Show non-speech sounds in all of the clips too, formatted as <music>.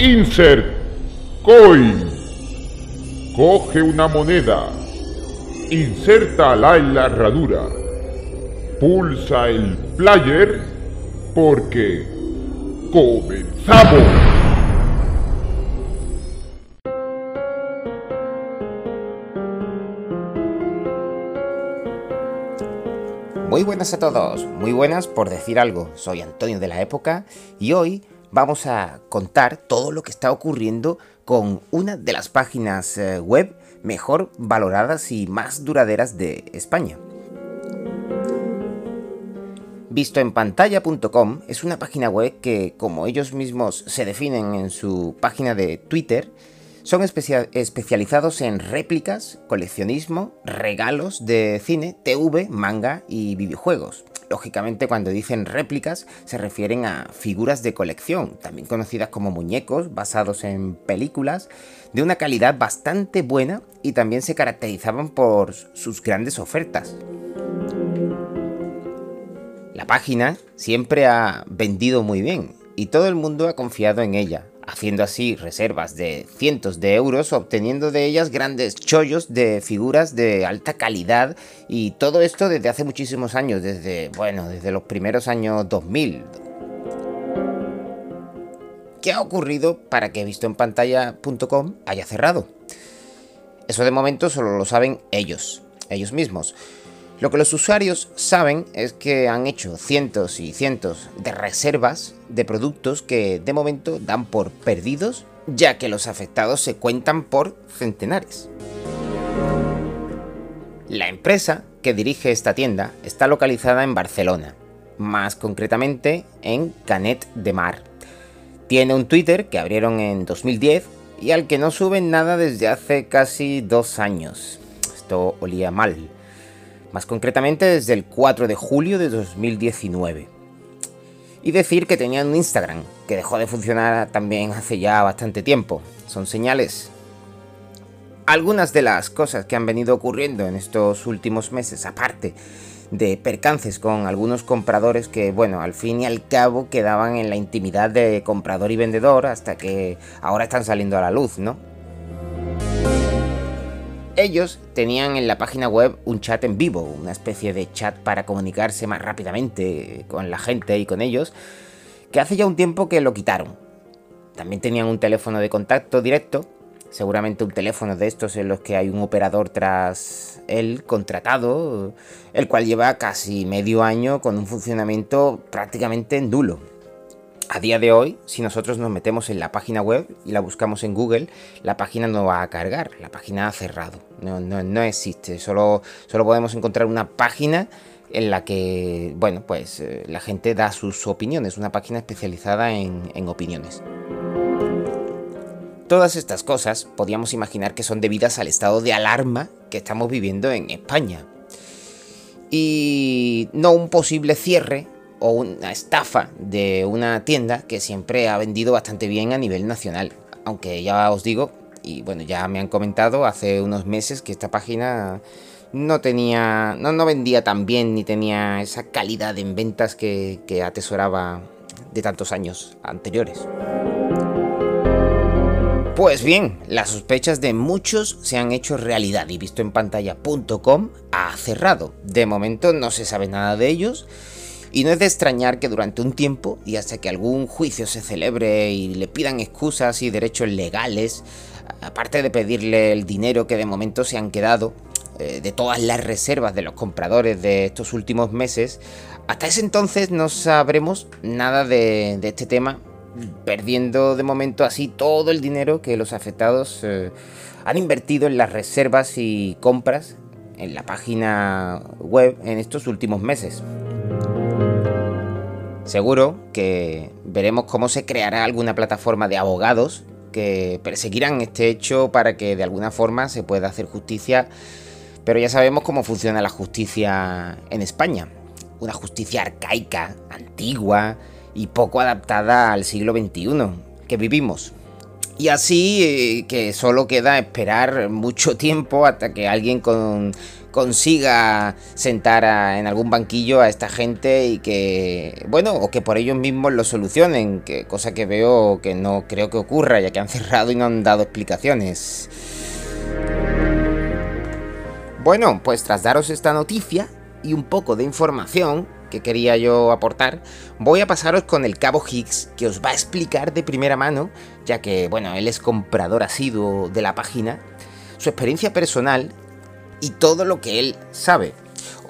Insert Coin. Coge una moneda. Insértala en la herradura. Pulsa el player porque comenzamos. Muy buenas a todos, muy buenas por decir algo. Soy Antonio de la Época y hoy vamos a contar todo lo que está ocurriendo con una de las páginas eh, web mejor valoradas y más duraderas de España. Vistoenpantalla.com es una página web que, como ellos mismos se definen en su página de Twitter, son especializados en réplicas, coleccionismo, regalos de cine, TV, manga y videojuegos. Lógicamente cuando dicen réplicas se refieren a figuras de colección, también conocidas como muñecos basados en películas, de una calidad bastante buena y también se caracterizaban por sus grandes ofertas. La página siempre ha vendido muy bien y todo el mundo ha confiado en ella, haciendo así reservas de cientos de euros, obteniendo de ellas grandes chollos de figuras de alta calidad y todo esto desde hace muchísimos años, desde, bueno, desde los primeros años 2000. ¿Qué ha ocurrido para que visto en pantalla.com haya cerrado? Eso de momento solo lo saben ellos, ellos mismos. Lo que los usuarios saben es que han hecho cientos y cientos de reservas de productos que de momento dan por perdidos, ya que los afectados se cuentan por centenares. La empresa que dirige esta tienda está localizada en Barcelona, más concretamente en Canet de Mar. Tiene un Twitter que abrieron en 2010 y al que no suben nada desde hace casi dos años. Esto olía mal más concretamente desde el 4 de julio de 2019. Y decir que tenían un Instagram, que dejó de funcionar también hace ya bastante tiempo. Son señales. Algunas de las cosas que han venido ocurriendo en estos últimos meses, aparte de percances con algunos compradores que, bueno, al fin y al cabo quedaban en la intimidad de comprador y vendedor hasta que ahora están saliendo a la luz, ¿no? Ellos tenían en la página web un chat en vivo, una especie de chat para comunicarse más rápidamente con la gente y con ellos, que hace ya un tiempo que lo quitaron. También tenían un teléfono de contacto directo, seguramente un teléfono de estos en los que hay un operador tras él contratado, el cual lleva casi medio año con un funcionamiento prácticamente nulo a día de hoy, si nosotros nos metemos en la página web y la buscamos en Google, la página no va a cargar, la página ha cerrado, no, existe, solo, solo podemos encontrar una página en la que, bueno, pues eh, la gente da sus opiniones, una página especializada en, en opiniones. Todas estas cosas podíamos imaginar que son debidas al estado de alarma que estamos viviendo en España. Y no un posible cierre o una estafa de una tienda que siempre ha vendido bastante bien a nivel nacional. Aunque ya os digo, y bueno, ya me han comentado hace unos meses que esta página no tenía, no, no vendía tan bien ni tenía esa calidad en ventas que, que atesoraba de tantos años anteriores. Pues bien, las sospechas de muchos se han hecho realidad y visto en pantalla.com ha cerrado. De momento no se sabe nada de ellos y no es de extrañar que durante un tiempo, y hasta que algún juicio se celebre y le pidan excusas y derechos legales, aparte de pedirle el dinero que de momento se han quedado, eh, de todas las reservas de los compradores de estos últimos meses, hasta ese entonces no sabremos nada de, este tema, perdiendo de momento así todo el dinero que los afectados eh, han invertido en las reservas y compras en la página web en estos últimos meses. Seguro que veremos cómo se creará alguna plataforma de abogados que perseguirán este hecho para que de alguna forma se pueda hacer justicia, pero ya sabemos cómo funciona la justicia en España. Una justicia arcaica, antigua y poco adaptada al siglo XXI que vivimos. Y así eh, que solo queda esperar mucho tiempo hasta que alguien consiga sentar en algún banquillo a esta gente y que, bueno, o que por ellos mismos lo solucionen, que cosa que veo que no creo que ocurra, ya que han <laughs> cerrado y no han dado explicaciones. Bueno, pues tras daros esta noticia y un poco de información, que quería yo aportar, voy a pasaros con el cabo Higgs, que os va a explicar de primera mano, ya que, bueno, él es comprador asiduo de la página, su experiencia personal y todo lo que él sabe.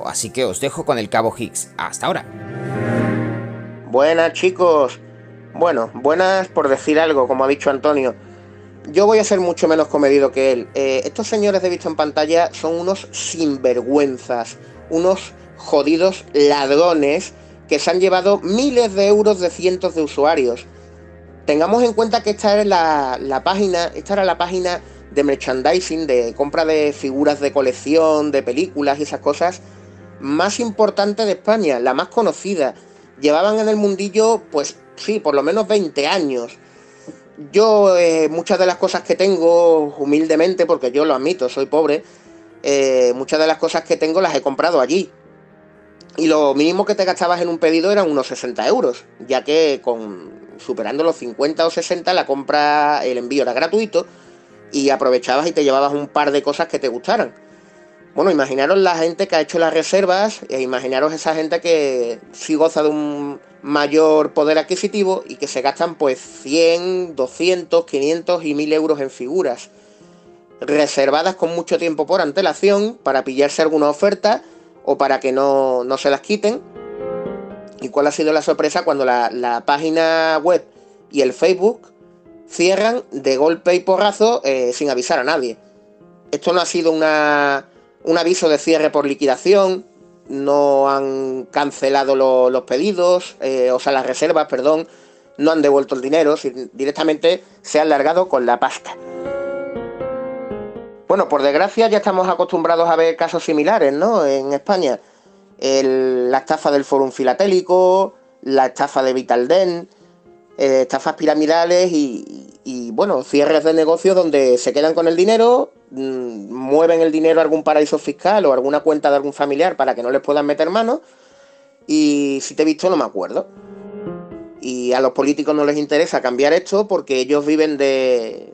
Así que os dejo con el cabo Higgs. Hasta ahora. Buenas chicos. Bueno, buenas por decir algo, como ha dicho Antonio. Yo voy a ser mucho menos comedido que él. Eh, estos señores de visto en pantalla son unos sinvergüenzas, unos jodidos ladrones que se han llevado miles de euros de cientos de usuarios. Tengamos en cuenta que esta era la, página, esta era la página de merchandising, de compra de figuras de colección, de películas y esas cosas, más importante de España, la más conocida. Llevaban en el mundillo, pues sí, por lo menos 20 años. Yo eh, muchas de las cosas que tengo, humildemente, porque yo lo admito, soy pobre, eh, muchas de las cosas que tengo las he comprado allí. Y lo mínimo que te gastabas en un pedido eran unos 60 euros, ya que con superando los 50 o 60 la compra, el envío era gratuito y aprovechabas y te llevabas un par de cosas que te gustaran. Bueno, imaginaros la gente que ha hecho las reservas e imaginaros esa gente que sí goza de un mayor poder adquisitivo y que se gastan pues 100, 200, 500 y 1000 euros en figuras reservadas con mucho tiempo por antelación para pillarse alguna oferta o para que no, se las quiten. ¿Y cuál ha sido la sorpresa cuando la, página web y el Facebook cierran de golpe y porrazo eh, sin avisar a nadie? Esto no ha sido una, un aviso de cierre por liquidación, no han cancelado los pedidos, eh, o sea, las reservas, perdón, no han devuelto el dinero, directamente se han largado con la pasta. Bueno, por desgracia ya estamos acostumbrados a ver casos similares, ¿no? En España. la estafa del Forum Filatélico, la estafa de Vitalden, eh, estafas piramidales y, bueno, cierres de negocios donde se quedan con el dinero, mm, mueven el dinero a algún paraíso fiscal o alguna cuenta de algún familiar para que no les puedan meter mano. Y si te he visto, no me acuerdo. Y a los políticos no les interesa cambiar esto porque ellos viven de,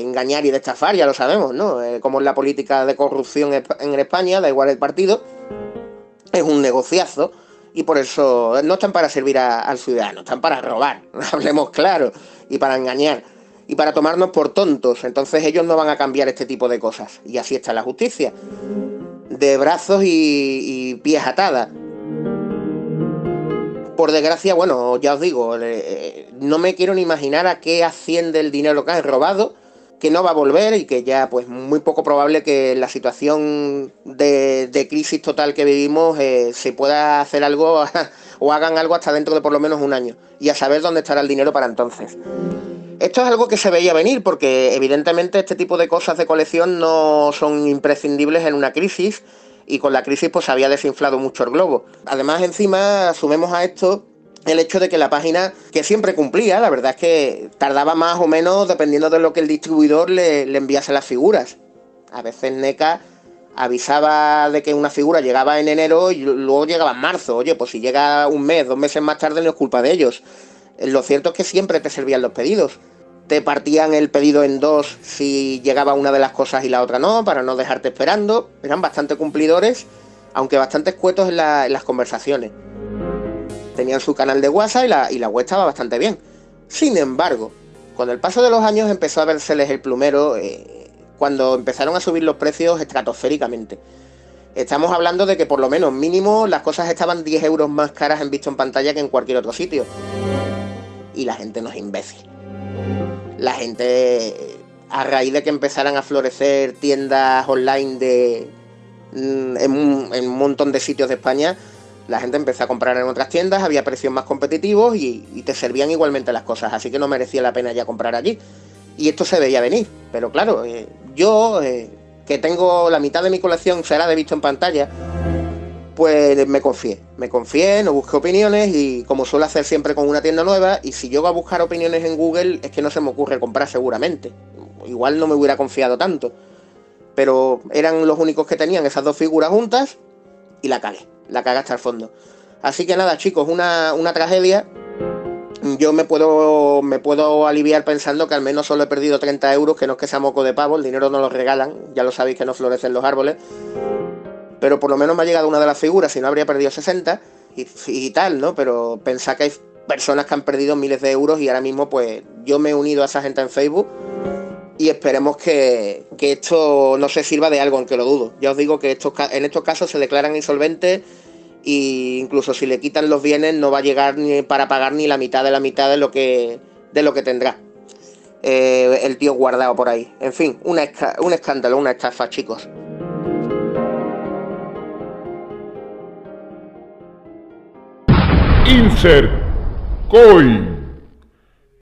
engañar y de estafar, ya lo sabemos, ¿no? Eh, como es la política de corrupción en España, da igual el partido, es un negociazo y por eso no están para servir al ciudadano, están para robar, <laughs> hablemos claro, y para engañar y para tomarnos por tontos. Entonces ellos no van a cambiar este tipo de cosas. Y así está la justicia. De brazos y, y pies atadas por desgracia, bueno, ya os digo, eh, no me quiero ni imaginar a qué asciende el dinero que han robado, que no va a volver y que ya, pues, muy poco probable que la situación de, crisis total que vivimos eh, se pueda hacer algo <laughs> o hagan algo hasta dentro de por lo menos un año. Y a saber dónde estará el dinero para entonces. Esto es algo que se veía venir porque evidentemente este tipo de cosas de colección no son imprescindibles en una crisis y con la crisis pues había desinflado mucho el globo. Además encima sumemos a esto el hecho de que la página, que siempre cumplía, la verdad es que tardaba más o menos dependiendo de lo que el distribuidor le, enviase las figuras. A veces NECA avisaba de que una figura llegaba en enero y luego llegaba en marzo. Oye, pues si llega un mes, dos meses más tarde no es culpa de ellos. Lo cierto es que siempre te servían los pedidos te partían el pedido en dos si llegaba una de las cosas y la otra no, para no dejarte esperando. Eran bastante cumplidores, aunque bastante escuetos en, las conversaciones. Tenían su canal de WhatsApp y la, y la web estaba bastante bien. Sin embargo, con el paso de los años empezó a verseles el plumero eh, cuando empezaron a subir los precios estratosféricamente. Estamos hablando de que por lo menos mínimo las cosas estaban 10 euros más caras en visto en pantalla que en cualquier otro sitio. Y la gente no es imbécil la gente, a raíz de que empezaran a florecer tiendas online de, mm, en, un, montón de sitios de España, la gente empezó a comprar en otras tiendas, había precios más competitivos y, te servían igualmente las cosas, así que no merecía la pena ya comprar allí. Y esto se veía venir, pero claro, eh, yo, eh, que tengo la mitad de mi colección será de visto en pantalla, pues me confié, me confié, no busqué opiniones y como suelo hacer siempre con una tienda nueva, y si yo voy a buscar opiniones en Google es que no se me ocurre comprar seguramente. Igual no me hubiera confiado tanto. Pero eran los únicos que tenían esas dos figuras juntas y la cagué, la cagué hasta el fondo. Así que nada, chicos, una, una tragedia. Yo me puedo, me puedo aliviar pensando que al menos solo he perdido 30 euros, que no es que sea moco de pavo, el dinero no lo regalan, ya lo sabéis que no florecen los árboles pero por lo menos me ha llegado una de las figuras, si no habría perdido 60 y, tal, ¿no? Pero pensad que hay personas que han perdido miles de euros y ahora mismo pues yo me he unido a esa gente en Facebook y esperemos que, esto no se sirva de algo, aunque lo dudo. Ya os digo que estos, en estos casos se declaran insolventes e incluso si le quitan los bienes no va a llegar ni para pagar ni la mitad de la mitad de lo que, de lo que tendrá. Eh, el tío guardado por ahí. En fin, un escándalo, una estafa, chicos. Insert Coin.